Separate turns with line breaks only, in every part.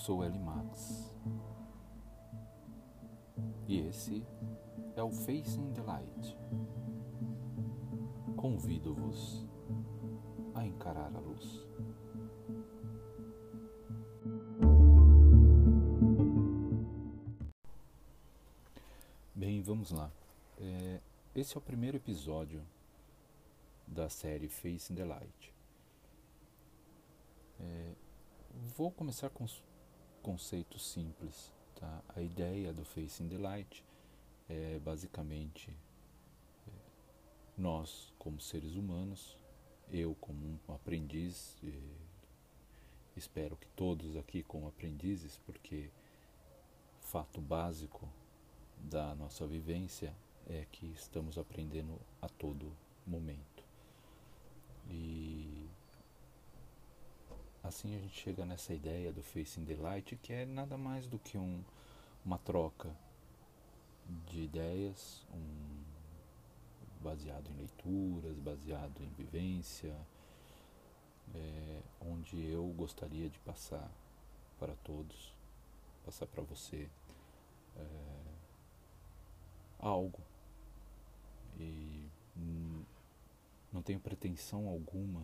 sou L Max e esse é o Facing the Light. Convido-vos a encarar a luz. Bem, vamos lá. É, esse é o primeiro episódio da série Facing the Light. É, vou começar com os conceitos simples. Tá? A ideia do Facing the Light é basicamente é, nós, como seres humanos, eu como um aprendiz, espero que todos aqui como aprendizes, porque fato básico da nossa vivência é que estamos aprendendo a todo momento. E assim a gente chega nessa ideia do Facing the Light, que é nada mais do que um, uma troca de ideias, um, baseado em leituras, baseado em vivência, é, onde eu gostaria de passar para todos, passar para você é, algo. E não tenho pretensão alguma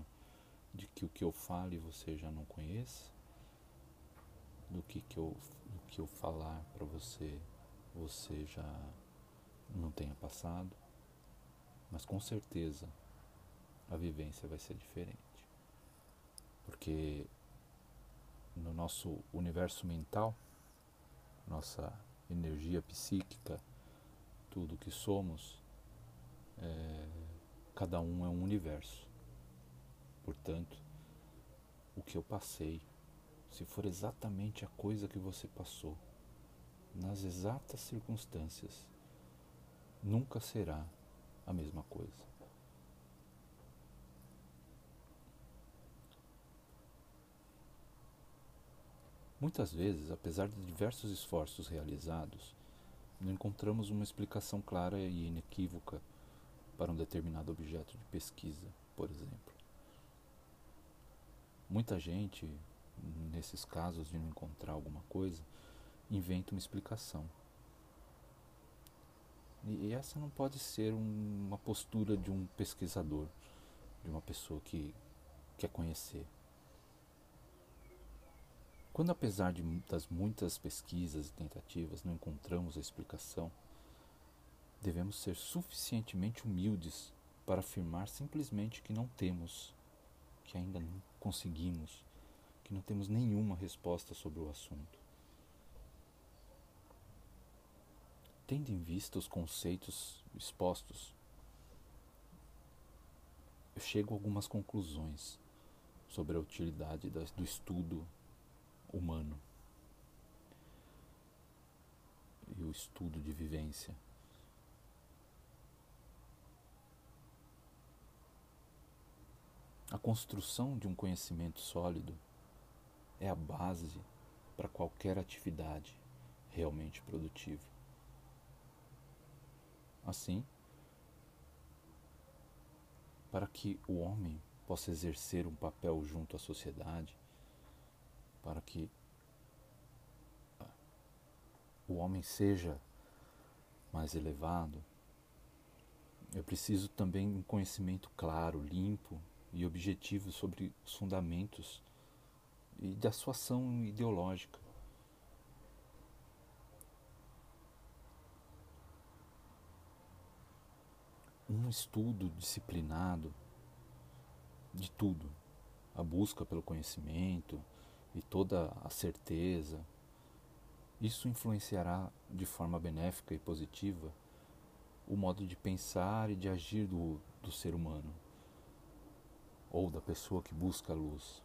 de que o que eu fale você já não conheça, do que, que, eu, do que eu falar para você você já não tenha passado, mas com certeza a vivência vai ser diferente. Porque no nosso universo mental, nossa energia psíquica, tudo que somos, é, cada um é um universo. Portanto, o que eu passei, se for exatamente a coisa que você passou, nas exatas circunstâncias, nunca será a mesma coisa. Muitas vezes, apesar de diversos esforços realizados, não encontramos uma explicação clara e inequívoca para um determinado objeto de pesquisa, por exemplo. Muita gente, nesses casos de não encontrar alguma coisa, inventa uma explicação. E essa não pode ser uma postura de um pesquisador, de uma pessoa que quer conhecer. Quando, apesar de, das muitas pesquisas e tentativas, não encontramos a explicação, devemos ser suficientemente humildes para afirmar simplesmente que não temos, que ainda não conseguimos, que não temos nenhuma resposta sobre o assunto. Tendo em vista os conceitos expostos, eu chego a algumas conclusões sobre a utilidade do estudo humano e o estudo de vivência. Construção de um conhecimento sólido é a base para qualquer atividade realmente produtiva. Assim, para que o homem possa exercer um papel junto à sociedade, para que o homem seja mais elevado, é preciso também um conhecimento claro, limpo e objetivo sobre os fundamentos e da sua ação ideológica. um estudo disciplinado de tudo, a busca pelo conhecimento e toda a certeza, isso influenciará de forma benéfica e positiva o modo de pensar e de agir do, do ser humano ou da pessoa que busca a luz.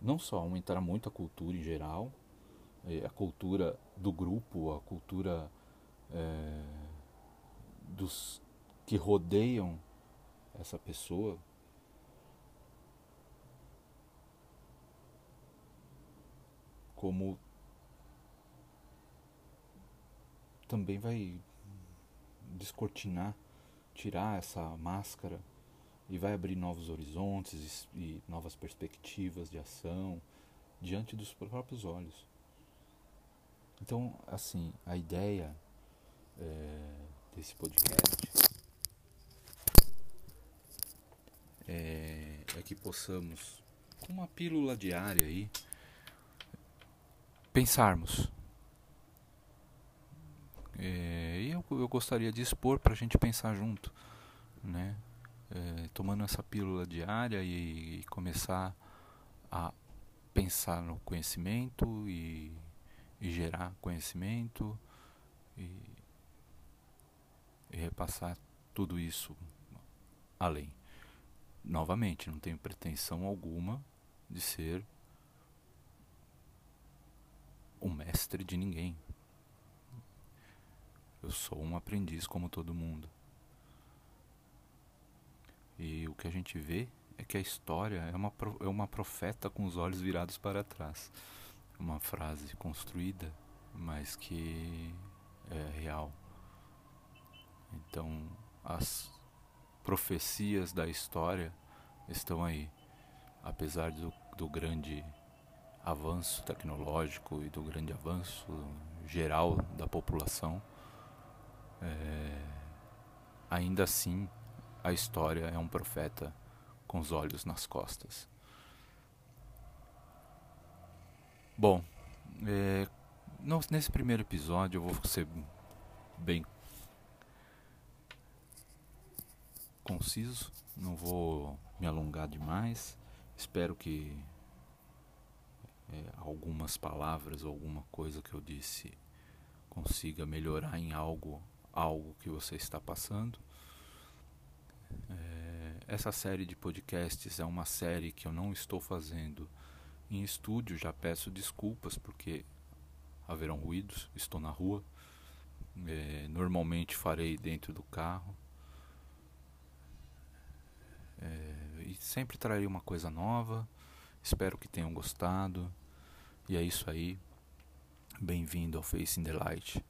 Não só aumentará muito a cultura em geral, eh, a cultura do grupo, a cultura é, dos que rodeiam essa pessoa como também vai descortinar, tirar essa máscara e vai abrir novos horizontes e, e novas perspectivas de ação diante dos próprios olhos. Então, assim, a ideia é, desse podcast é, é que possamos, com uma pílula diária aí, pensarmos. É, eu, gostaria de expor para a gente pensar junto, né? É, tomando essa pílula diária e, e, começar a pensar no conhecimento e, e gerar conhecimento e, e repassar tudo isso além. Novamente, não tenho pretensão alguma de ser o mestre de ninguém. Eu sou um aprendiz como todo mundo. E o que a gente vê é que a história é uma, é uma profeta com os olhos virados para trás. Uma frase construída, mas que é real. Então, as profecias da história estão aí. Apesar do, do grande avanço tecnológico e do grande avanço geral da população, é, ainda assim a história é um profeta com os olhos nas costas. Bom, é, nesse primeiro episódio eu vou ser bem conciso, não vou me alongar demais. Espero que é, algumas palavras ou alguma coisa que eu disse consiga melhorar em algo algo que você está passando. É, essa série de podcasts é uma série que eu não estou fazendo em estúdio, já peço desculpas porque haverão ruídos, estou na rua. É, normalmente farei dentro do carro. É, e sempre trarei uma coisa nova. Espero que tenham gostado. E é isso aí. Bem-vindo ao Face in the Light.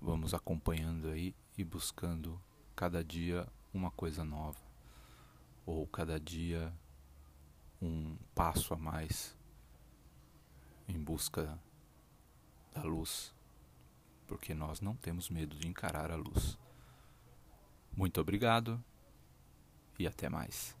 Vamos acompanhando aí e buscando cada dia uma coisa nova. Ou cada dia um passo a mais em busca da luz. Porque nós não temos medo de encarar a luz. Muito obrigado e até mais.